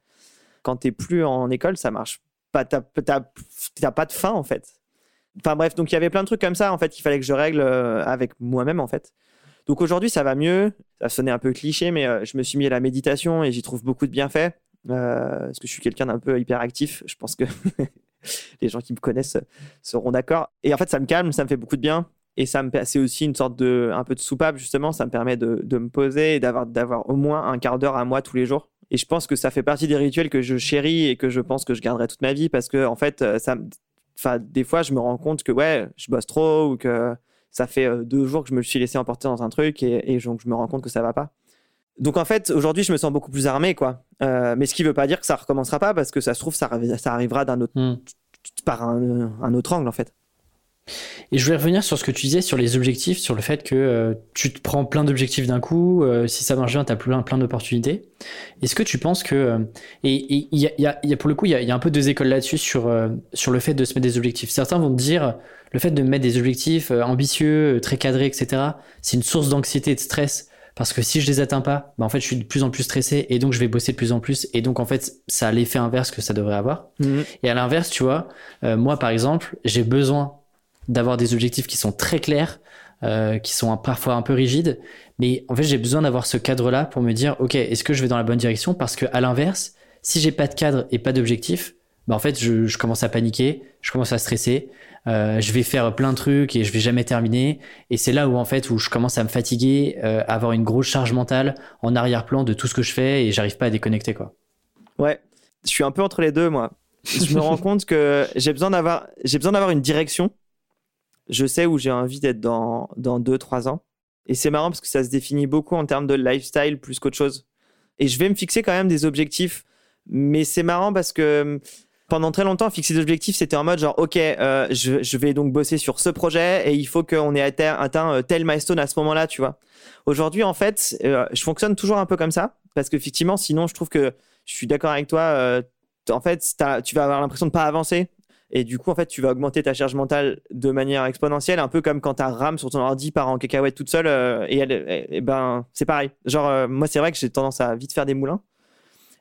Speaker 2: Quand t'es plus en école, ça marche pas. T'as pas de fin en fait. Enfin bref, donc il y avait plein de trucs comme ça en fait qu'il fallait que je règle euh, avec moi-même en fait. Donc aujourd'hui, ça va mieux. Ça sonnait un peu cliché, mais euh, je me suis mis à la méditation et j'y trouve beaucoup de bienfaits. parce que je suis quelqu'un d'un peu hyperactif. Je pense que les gens qui me connaissent seront d'accord. Et en fait, ça me calme, ça me fait beaucoup de bien et ça me c'est aussi une sorte de un peu de soupape justement. Ça me permet de, de me poser et d'avoir d'avoir au moins un quart d'heure à moi tous les jours. Et je pense que ça fait partie des rituels que je chéris et que je pense que je garderai toute ma vie parce que en fait ça enfin des fois je me rends compte que ouais je bosse trop ou que ça fait euh, deux jours que je me suis laissé emporter dans un truc et, et donc je me rends compte que ça va pas. Donc en fait aujourd'hui je me sens beaucoup plus armé quoi. Euh, mais ce qui veut pas dire que ça recommencera pas parce que ça se trouve ça, ça arrivera d'un autre hmm. par un, un autre angle en fait
Speaker 1: et je voulais revenir sur ce que tu disais sur les objectifs, sur le fait que euh, tu te prends plein d'objectifs d'un coup, euh, si ça marche bien, tu as plein, plein d'opportunités. Est-ce que tu penses que... Euh, et il y a, pour le coup, il y a, un peu deux écoles là-dessus sur, sur le fait de se mettre des objectifs. Certains vont te dire, le fait de mettre des objectifs ambitieux, très cadrés, etc., c'est une source d'anxiété et de stress parce que si je les atteins pas, bah en fait je suis de plus en plus stressé et donc je vais bosser de plus en plus et donc en fait ça a l'effet inverse que ça devrait avoir.
Speaker 2: Mhm.
Speaker 1: Et à l'inverse, tu vois, moi par exemple, j'ai besoin d'avoir des objectifs qui sont très clairs, euh, qui sont parfois un peu rigides, mais en fait j'ai besoin d'avoir ce cadre-là pour me dire, ok, est-ce que je vais dans la bonne direction? Parce que à l'inverse, si j'ai pas de cadre et pas d'objectif, bah en fait je, je commence à paniquer, je commence à stresser, euh, je vais faire plein de trucs et je vais jamais terminer. Et c'est là où en fait où je commence à me fatiguer, euh, à avoir une grosse charge mentale en arrière-plan de tout ce que je fais et j'arrive pas à déconnecter quoi.
Speaker 2: Ouais, je suis un peu entre les deux, moi. Je me rends compte que j'ai besoin d'avoir, j'ai besoin d'avoir une direction. Je sais où j'ai envie d'être dans, dans deux, trois ans. Et c'est marrant parce que ça se définit beaucoup en termes de lifestyle plus qu'autre chose. Et je vais me fixer quand même des objectifs. Mais c'est marrant parce que hum, pendant très longtemps, fixer des objectifs, c'était en mode genre, OK, euh, je, je vais donc bosser sur ce projet et il faut qu'on ait atteint, atteint euh, tel milestone à ce moment-là, tu vois. Aujourd'hui, en fait, euh, je fonctionne toujours un peu comme ça parce qu'effectivement, sinon, je trouve que je suis d'accord avec toi. en fait, tu vas avoir l'impression de pas avancer. Et du coup, en fait, tu vas augmenter ta charge mentale de manière exponentielle, un peu comme quand ta RAM sur ton ordi part en cacahuète toute seule. euh, et et- et ben, c'est pareil. Genre, euh, moi, c'est vrai que j'ai tendance à vite faire des moulins.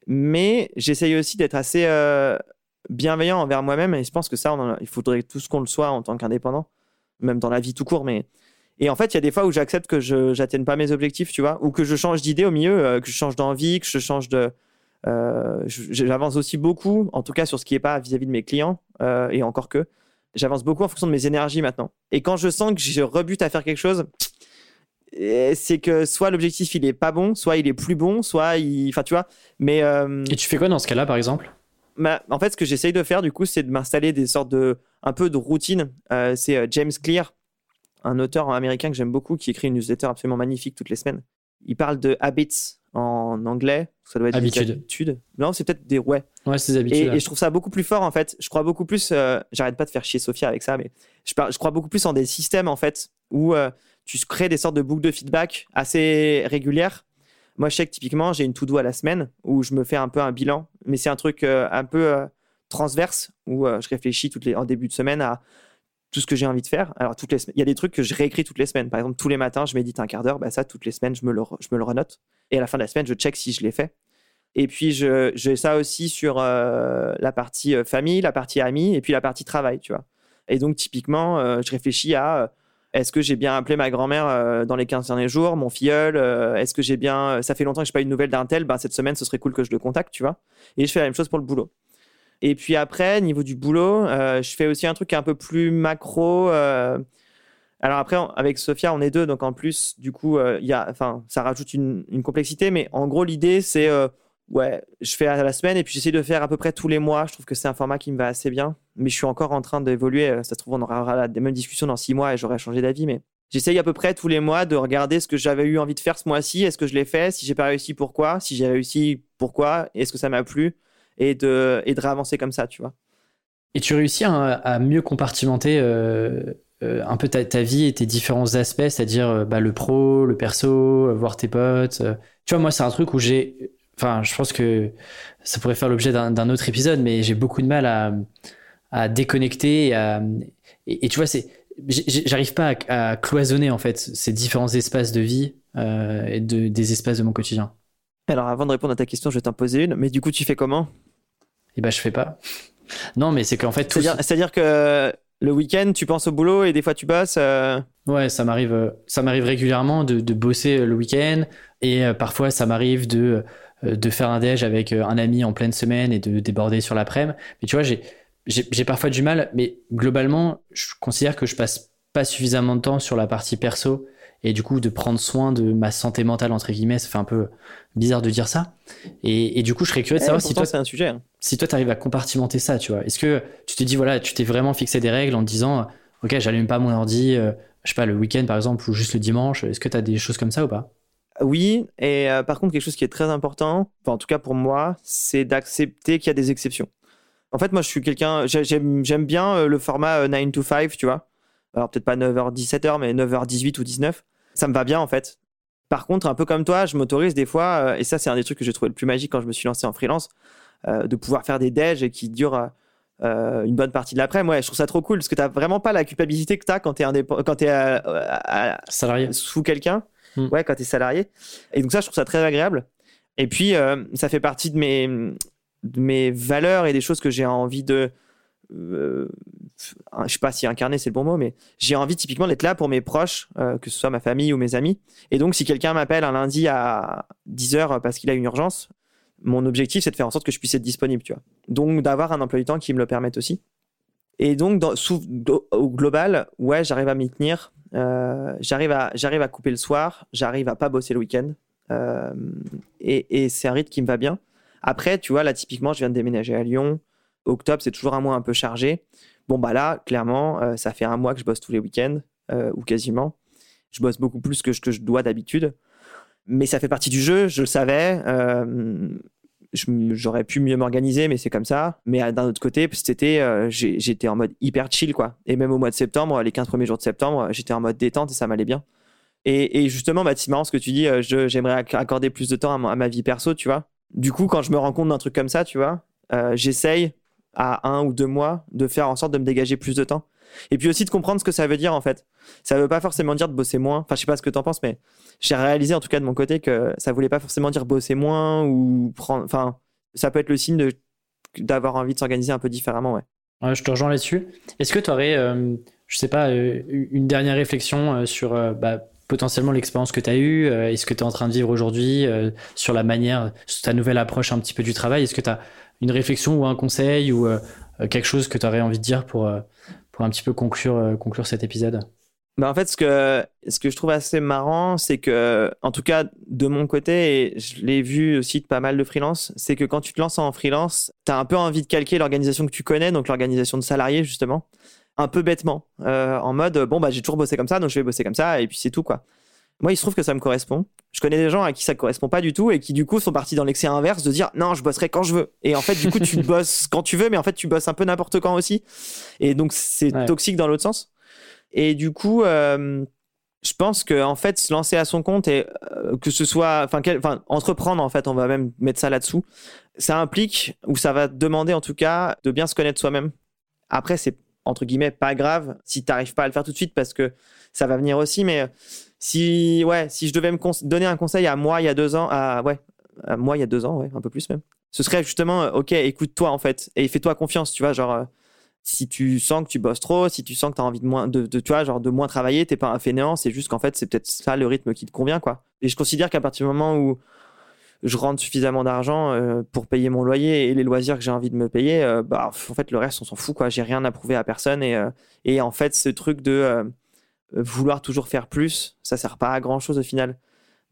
Speaker 2: Mais j'essaye aussi d'être assez euh, bienveillant envers moi-même. Et je pense que ça, il faudrait tous qu'on le soit en tant qu'indépendant, même dans la vie tout court. Mais et en fait, il y a des fois où j'accepte que je n'atteigne pas mes objectifs, tu vois, ou que je change d'idée au milieu, que je change d'envie, que je change de. Euh, J'avance aussi beaucoup, en tout cas sur ce qui n'est pas vis-à-vis de mes clients, euh, et encore que. J'avance beaucoup en fonction de mes énergies maintenant. Et quand je sens que je rebute à faire quelque chose, et c'est que soit l'objectif il est pas bon, soit il est plus bon, soit il. Enfin, tu vois. Mais. euh,
Speaker 1: Et tu fais quoi dans ce cas-là par exemple?
Speaker 2: Bah, en fait, ce que j'essaye de faire, du coup, c'est de m'installer des sortes de. un peu de routine. Euh, c'est James Clear, un auteur américain que j'aime beaucoup, qui écrit une newsletter absolument magnifique toutes les semaines. Il parle de habits en anglais. Ça doit être des
Speaker 1: Habitudes.
Speaker 2: Non, c'est peut-être des. Ouais.
Speaker 1: Ouais, c'est des
Speaker 2: Et,
Speaker 1: habitudes.
Speaker 2: et je trouve ça beaucoup plus fort, en fait. Je crois beaucoup plus. euh, J'arrête pas de faire chier Sophia avec ça, mais je, crois beaucoup plus en des systèmes, en fait, où euh, tu crées des sortes de boucles de feedback assez régulières. Moi, je sais que typiquement, j'ai une to-do à la semaine où je me fais un peu un bilan, mais c'est un truc euh, un peu transverse où je réfléchis toutes les, en début de semaine à tout ce que j'ai envie de faire. Alors, toutes les il y a des trucs que je réécris toutes les semaines. Par exemple, tous les matins, je médite un quart d'heure. Bah, ça, toutes les semaines, je me, le, je me le renote. Et à la fin de la semaine, je check si je l'ai fait. Et puis, j'ai ça aussi sur euh, la partie euh, famille, la partie amis et puis la partie travail, tu vois. Et donc, typiquement, euh, je réfléchis à est-ce que j'ai bien appelé ma grand-mère dans les 15 derniers jours, mon filleul Est-ce que j'ai bien. Ça fait longtemps que je n'ai pas eu de nouvelles d'un tel, ben, cette semaine, ce serait cool que je le contacte, tu vois. Et je fais la même chose pour le boulot. Et puis après, niveau du boulot, euh, je fais aussi un truc un peu plus macro. euh, alors après, avec Sophia, on est deux, donc en plus, du coup, euh, il enfin, ça rajoute une, complexité. Mais en gros, l'idée, c'est, ouais, je fais à la semaine et puis j'essaie de faire à peu près tous les mois. Je trouve que c'est un format qui me va assez bien. Mais je suis encore en train d'évoluer. Ça se trouve, on aura la même discussion dans six mois et j'aurai changé d'avis. Mais j'essaye à peu près tous les mois de regarder ce que j'avais eu envie de faire ce mois-ci. Est-ce que je l'ai fait? Si j'ai pas réussi, pourquoi? Si j'ai réussi, pourquoi? Est-ce que ça m'a plu? Et de, et de réavancer comme ça, tu vois.
Speaker 1: Et tu réussis à, mieux compartimenter euh, euh, un peu ta, vie et tes différents aspects, c'est-à-dire euh, bah, le pro, le perso, voir tes potes. Tu vois, moi, c'est un truc où j'ai. Enfin, je pense que ça pourrait faire l'objet d'un autre épisode, mais j'ai beaucoup de mal à, à déconnecter. Et, tu vois, c'est. J'arrive pas à, cloisonner en fait ces différents espaces de vie et de, des espaces de mon quotidien.
Speaker 2: Alors avant de répondre à ta question, je vais t'en poser une. Mais du coup, tu fais comment?
Speaker 1: Et bah je fais pas. Non, mais c'est qu'en fait tout.
Speaker 2: C'est-à-dire que le week-end, tu penses au boulot et des fois tu bosses. euh,
Speaker 1: Ouais, ça m'arrive, euh, ça m'arrive régulièrement de, de bosser euh, le week-end et parfois ça m'arrive de, de faire un déj avec un ami en pleine semaine et de déborder sur l'après-midi. Mais tu vois, j'ai, j'ai, j'ai parfois du mal, mais globalement, je considère que je passe pas suffisamment de temps sur la partie perso et du coup de prendre soin de ma santé mentale entre guillemets, ça fait un peu bizarre de dire ça. Et, et du coup, je serais curieux de
Speaker 2: eh,
Speaker 1: savoir si toi,
Speaker 2: c'est un sujet. hein.
Speaker 1: si toi, tu arrives à compartimenter ça, tu vois. Est-ce que tu te dis, voilà, tu t'es vraiment fixé des règles en te disant, ok, j'allume pas mon ordi, euh, je sais pas, le week-end par exemple, ou juste le dimanche. Est-ce que tu as des choses comme ça ou pas?
Speaker 2: Oui, et euh, par contre, quelque chose qui est très important, enfin, en tout cas pour moi, c'est d'accepter qu'il y a des exceptions. En fait, moi, je suis quelqu'un, j'ai- j'aime j'aime bien euh, le format euh, 9 to 5, tu vois. Alors, peut-être pas 9h, 17h, mais 9h, 18 ou 19. Ça me va bien, en fait. Par contre, un peu comme toi, je m'autorise des fois, euh, et ça, c'est un des trucs que j'ai trouvé le plus magique quand je me suis lancé en freelance, euh, de pouvoir faire des déj qui durent euh, une bonne partie de l'après. Ouais, je trouve ça trop cool, parce que t'as vraiment pas la culpabilité que t'as quand t'es indép- quand t'es à- à-
Speaker 1: Salarié
Speaker 2: sous quelqu'un. Hmm. Ouais, quand tu es salarié. Et donc ça, je trouve ça très agréable. Et puis, euh, ça fait partie de mes, de mes valeurs et des choses que j'ai envie de... Je sais pas si incarner c'est le bon mot, mais j'ai envie typiquement d'être là pour mes proches, euh, que ce soit ma famille ou mes amis. Et donc, si quelqu'un m'appelle un lundi à 10h parce qu'il a une urgence, mon objectif, c'est de faire en sorte que je puisse être disponible, tu vois. Donc, d'avoir un emploi du temps qui me le permette aussi. Et donc, au global, ouais, j'arrive à m'y tenir. Euh, j'arrive à, à couper le soir. J'arrive à pas bosser le week-end. Euh, et, et c'est un rythme qui me va bien. Après, tu vois, là, typiquement, je viens de déménager à Lyon. Octobre, c'est toujours un mois un peu chargé. Bon, bah là, clairement, euh, ça fait un mois que je bosse tous les week-ends, ou quasiment. Je bosse beaucoup plus que ce que je dois d'habitude. Mais ça fait partie du jeu, je le savais j'aurais pu mieux m'organiser, mais c'est comme ça. Mais euh, d'un autre côté, cet été, euh, j'étais en mode hyper chill, quoi. Et même au mois de septembre, les 15 premiers jours de septembre, j'étais en mode détente et ça m'allait bien. Et, justement, bah, c'est marrant ce que tu dis, euh, j'aimerais accorder plus de temps à, ma vie perso, tu vois. Du coup, quand je me rends compte d'un truc comme ça, tu vois, j'essaye à un ou deux mois de faire en sorte de me dégager plus de temps. Et puis aussi de comprendre ce que ça veut dire en fait. Ça veut pas forcément dire de bosser moins. Enfin, je sais pas ce que tu en penses, mais j'ai réalisé en tout cas de mon côté que ça voulait pas forcément dire bosser moins ou prendre. Enfin, ça peut être le signe d'avoir envie de s'organiser un peu différemment,
Speaker 1: ouais. je te rejoins là-dessus. Est-ce que tu aurais, euh, je sais pas, euh, une dernière réflexion euh, sur bah, potentiellement l'expérience que tu as eue et ce que tu es en train de vivre aujourd'hui sur la manière, sur ta nouvelle approche un petit peu du travail? Est-ce que tu as une réflexion ou un conseil ou quelque chose que tu aurais envie de dire pour, pour un petit peu conclure, euh, conclure cet épisode?
Speaker 2: Bah en fait, ce que, ce que je trouve assez marrant, c'est que, en tout cas, de mon côté, et je l'ai vu aussi de pas mal de freelance, c'est que quand tu te lances en freelance, tu as un peu envie de calquer l'organisation que tu connais, donc l'organisation de salariés, justement, un peu bêtement, euh, en mode, bon, bah, j'ai toujours bossé comme ça, donc je vais bosser comme ça, et puis c'est tout, quoi. Moi, il se trouve que ça me correspond. Je connais des gens à qui ça ne correspond pas du tout et qui, du coup, sont partis dans l'excès inverse de dire non, je bosserai quand je veux. Et en fait, du coup, tu bosses quand tu veux, mais en fait, tu bosses un peu n'importe quand aussi. Et donc, c'est toxique dans l'autre sens. Et du coup, euh, je pense que en fait, se lancer à son compte et euh, que ce soit, enfin, entreprendre en fait, on va même mettre ça là-dessous. Ça implique ou ça va demander en tout cas de bien se connaître soi-même. Après, c'est entre guillemets pas grave si tu n'arrives pas à le faire tout de suite parce que ça va venir aussi. Mais si, ouais, si je devais me donner un conseil à moi il y a deux ans, à, ouais, à moi il y a deux ans, ouais, un peu plus même, ce serait justement, ok, écoute-toi en fait et fais-toi confiance, tu vois, genre si tu sens que tu bosses trop, si tu sens que tu as envie de moins, de, tu vois, genre de moins travailler, t'es pas un fainéant, c'est juste qu'en fait, c'est peut-être ça le rythme qui te convient, quoi. Et je considère qu'à partir du moment où je rentre suffisamment d'argent euh, pour payer mon loyer et les loisirs que j'ai envie de me payer, euh, bah, en fait, le reste, on s'en fout, quoi. J'ai rien à prouver à personne et, euh, et en fait, ce truc de vouloir toujours faire plus, ça sert pas à grand chose au final.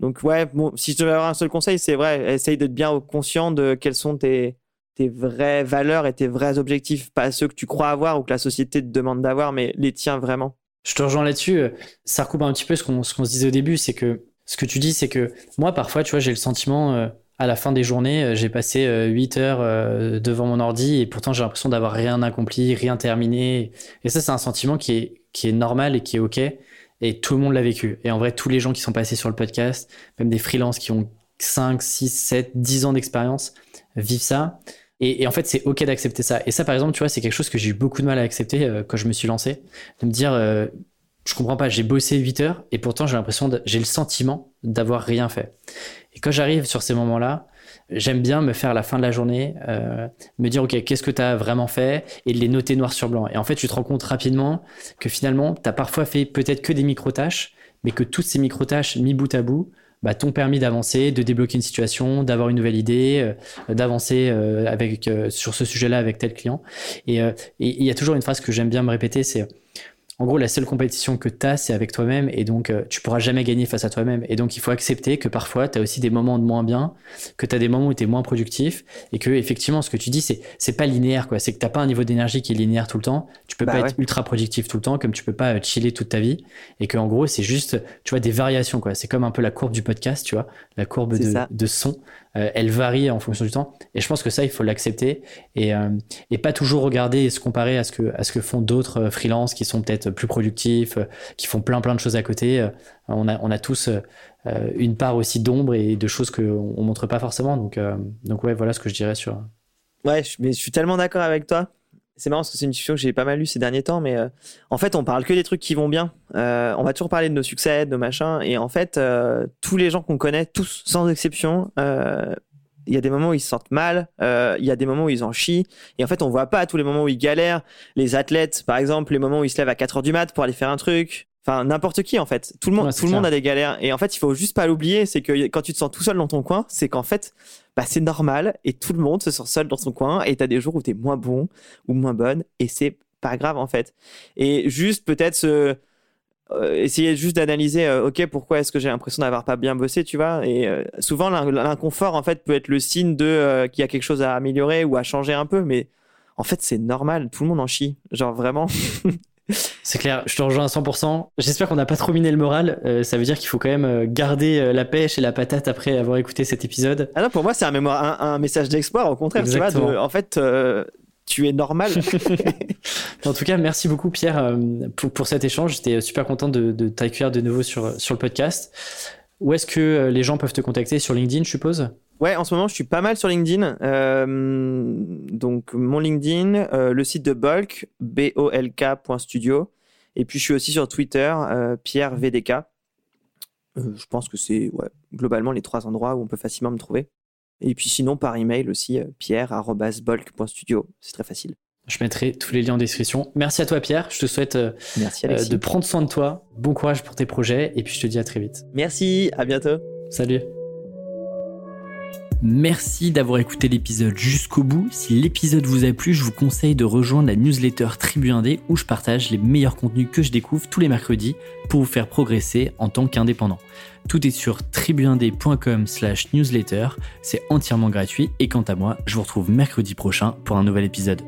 Speaker 2: Donc, ouais, bon, si je devais avoir un seul conseil, c'est vrai, essaye d'être bien conscient de quels sont tes, tes vraies valeurs et tes vrais objectifs, pas ceux que tu crois avoir ou que la société te demande d'avoir, mais les tiens vraiment.
Speaker 1: Je te rejoins là-dessus. Ça recoupe un petit peu ce qu'on se disait au début, c'est que ce que tu dis, c'est que moi, parfois, tu vois, j'ai le sentiment, euh, à la fin des journées, euh, j'ai passé 8 euh, heures devant mon ordi et pourtant j'ai l'impression d'avoir rien accompli, rien terminé. Et ça, c'est un sentiment qui est, qui est normal et qui est OK. Et tout le monde l'a vécu. Et en vrai, tous les gens qui sont passés sur le podcast, même des freelances qui ont 5, 6, 7, 10 ans d'expérience, vivent ça. Et, en fait, c'est OK d'accepter ça. Et ça, par exemple, tu vois, c'est quelque chose que j'ai eu beaucoup de mal à accepter euh, quand je me suis lancé. De me dire, euh, je comprends pas, j'ai bossé 8 heures et pourtant j'ai l'impression, j'ai le sentiment d'avoir rien fait. Et quand j'arrive sur ces moments-là, j'aime bien me faire la fin de la journée, euh, me dire, OK, qu'est-ce que tu as vraiment fait et les noter noir sur blanc. Et en fait, tu te rends compte rapidement que finalement, tu as parfois fait peut-être que des micro-tâches, mais que toutes ces micro-tâches mis bout à bout, bah, t'ont permis d'avancer, de débloquer une situation, d'avoir une nouvelle idée, euh, d'avancer euh, avec euh, sur ce sujet-là avec tel client. Et il y a toujours une phrase que j'aime bien me répéter, c'est en gros, la seule compétition que tu as, c'est avec toi-même, et donc euh, tu pourras jamais gagner face à toi-même. Et donc, il faut accepter que parfois, tu as aussi des moments de moins bien, que tu as des moments où tu es moins productif, et que effectivement, ce que tu dis, c'est c'est pas linéaire, quoi. C'est que t'as pas un niveau d'énergie qui est linéaire tout le temps. Tu peux bah pas être ultra productif tout le temps, comme tu peux pas euh, chiller toute ta vie, et que en gros, c'est juste, tu vois, des variations, quoi. C'est comme un peu la courbe du podcast, tu vois, la courbe de, de son. Euh, elle varie en fonction du temps. Et je pense que ça, il faut l'accepter et, euh, et pas toujours regarder et se comparer à ce que, à ce que font d'autres euh, freelances qui sont peut-être plus productifs, qui font plein plein de choses à côté. On a, on a tous une part aussi d'ombre et de choses qu'on ne montre pas forcément. Donc, donc ouais, voilà ce que je dirais sur.
Speaker 2: Ouais, mais je suis tellement d'accord avec toi. C'est marrant parce que c'est une discussion que j'ai pas mal eue ces derniers temps, mais euh, en fait, on parle que des trucs qui vont bien. Euh, on va toujours parler de nos succès, de nos machins, et en fait, euh, tous les gens qu'on connaît, tous sans exception, il y a des moments où ils se sentent mal, il y a des moments où ils en chient, et en fait, on voit pas tous les moments où ils galèrent. Les athlètes, par exemple, les moments où ils se lèvent à 4 heures du mat pour aller faire un truc. Enfin, n'importe qui, en fait. Tout le monde, tout le monde a des galères. Et en fait, il faut juste pas l'oublier, c'est que quand tu te sens tout seul dans ton coin, c'est qu'en fait, bah, c'est normal et tout le monde se sent seul dans son coin et tu as des jours où tu es moins bon ou moins bonne et c'est pas grave en fait. Et juste peut-être se euh, essayer juste d'analyser euh, ok pourquoi est-ce que j'ai l'impression d'avoir pas bien bossé tu vois? Et euh, souvent l'inconfort en fait peut être le signe de qu'il y a quelque chose à améliorer ou à changer un peu mais en fait c'est normal tout le monde en chie genre vraiment
Speaker 1: C'est clair, je te rejoins à 100%. J'espère qu'on n'a pas trop miné le moral. Euh, ça veut dire qu'il faut quand même euh, garder euh, la pêche et la patate après avoir écouté cet épisode.
Speaker 2: Ah non, pour moi, c'est un, message d'espoir, au contraire. Tu vois, en fait, tu es normal.
Speaker 1: en tout cas, merci beaucoup, Pierre, pour, cet échange. J'étais super content de, de t'accueillir de nouveau sur, sur le podcast. Où est-ce que les gens peuvent te contacter? Sur LinkedIn, je suppose?
Speaker 2: Ouais, en ce moment, je suis pas mal sur LinkedIn. Euh, donc, mon LinkedIn, euh, le site de Bulk, bolk.studio. Et puis, je suis aussi sur Twitter, euh, Pierre VDK. je pense que c'est ouais, globalement les trois endroits où on peut facilement me trouver. Et puis, sinon, par email aussi, pierre.bulk.studio. C'est très facile.
Speaker 1: Je mettrai tous les liens en description. Merci à toi, Pierre. Je te souhaite Merci, de prendre soin de toi. Bon courage pour tes projets. Et puis, je te dis à très vite.
Speaker 2: Merci. À bientôt.
Speaker 1: Salut. Merci d'avoir écouté l'épisode jusqu'au bout. Si l'épisode vous a plu, je vous conseille de rejoindre la newsletter Tribu Indé où je partage les meilleurs contenus que je découvre tous les mercredis pour vous faire progresser en tant qu'indépendant. Tout est sur tribuindé.com slash newsletter, c'est entièrement gratuit et quant à moi, je vous retrouve mercredi prochain pour un nouvel épisode.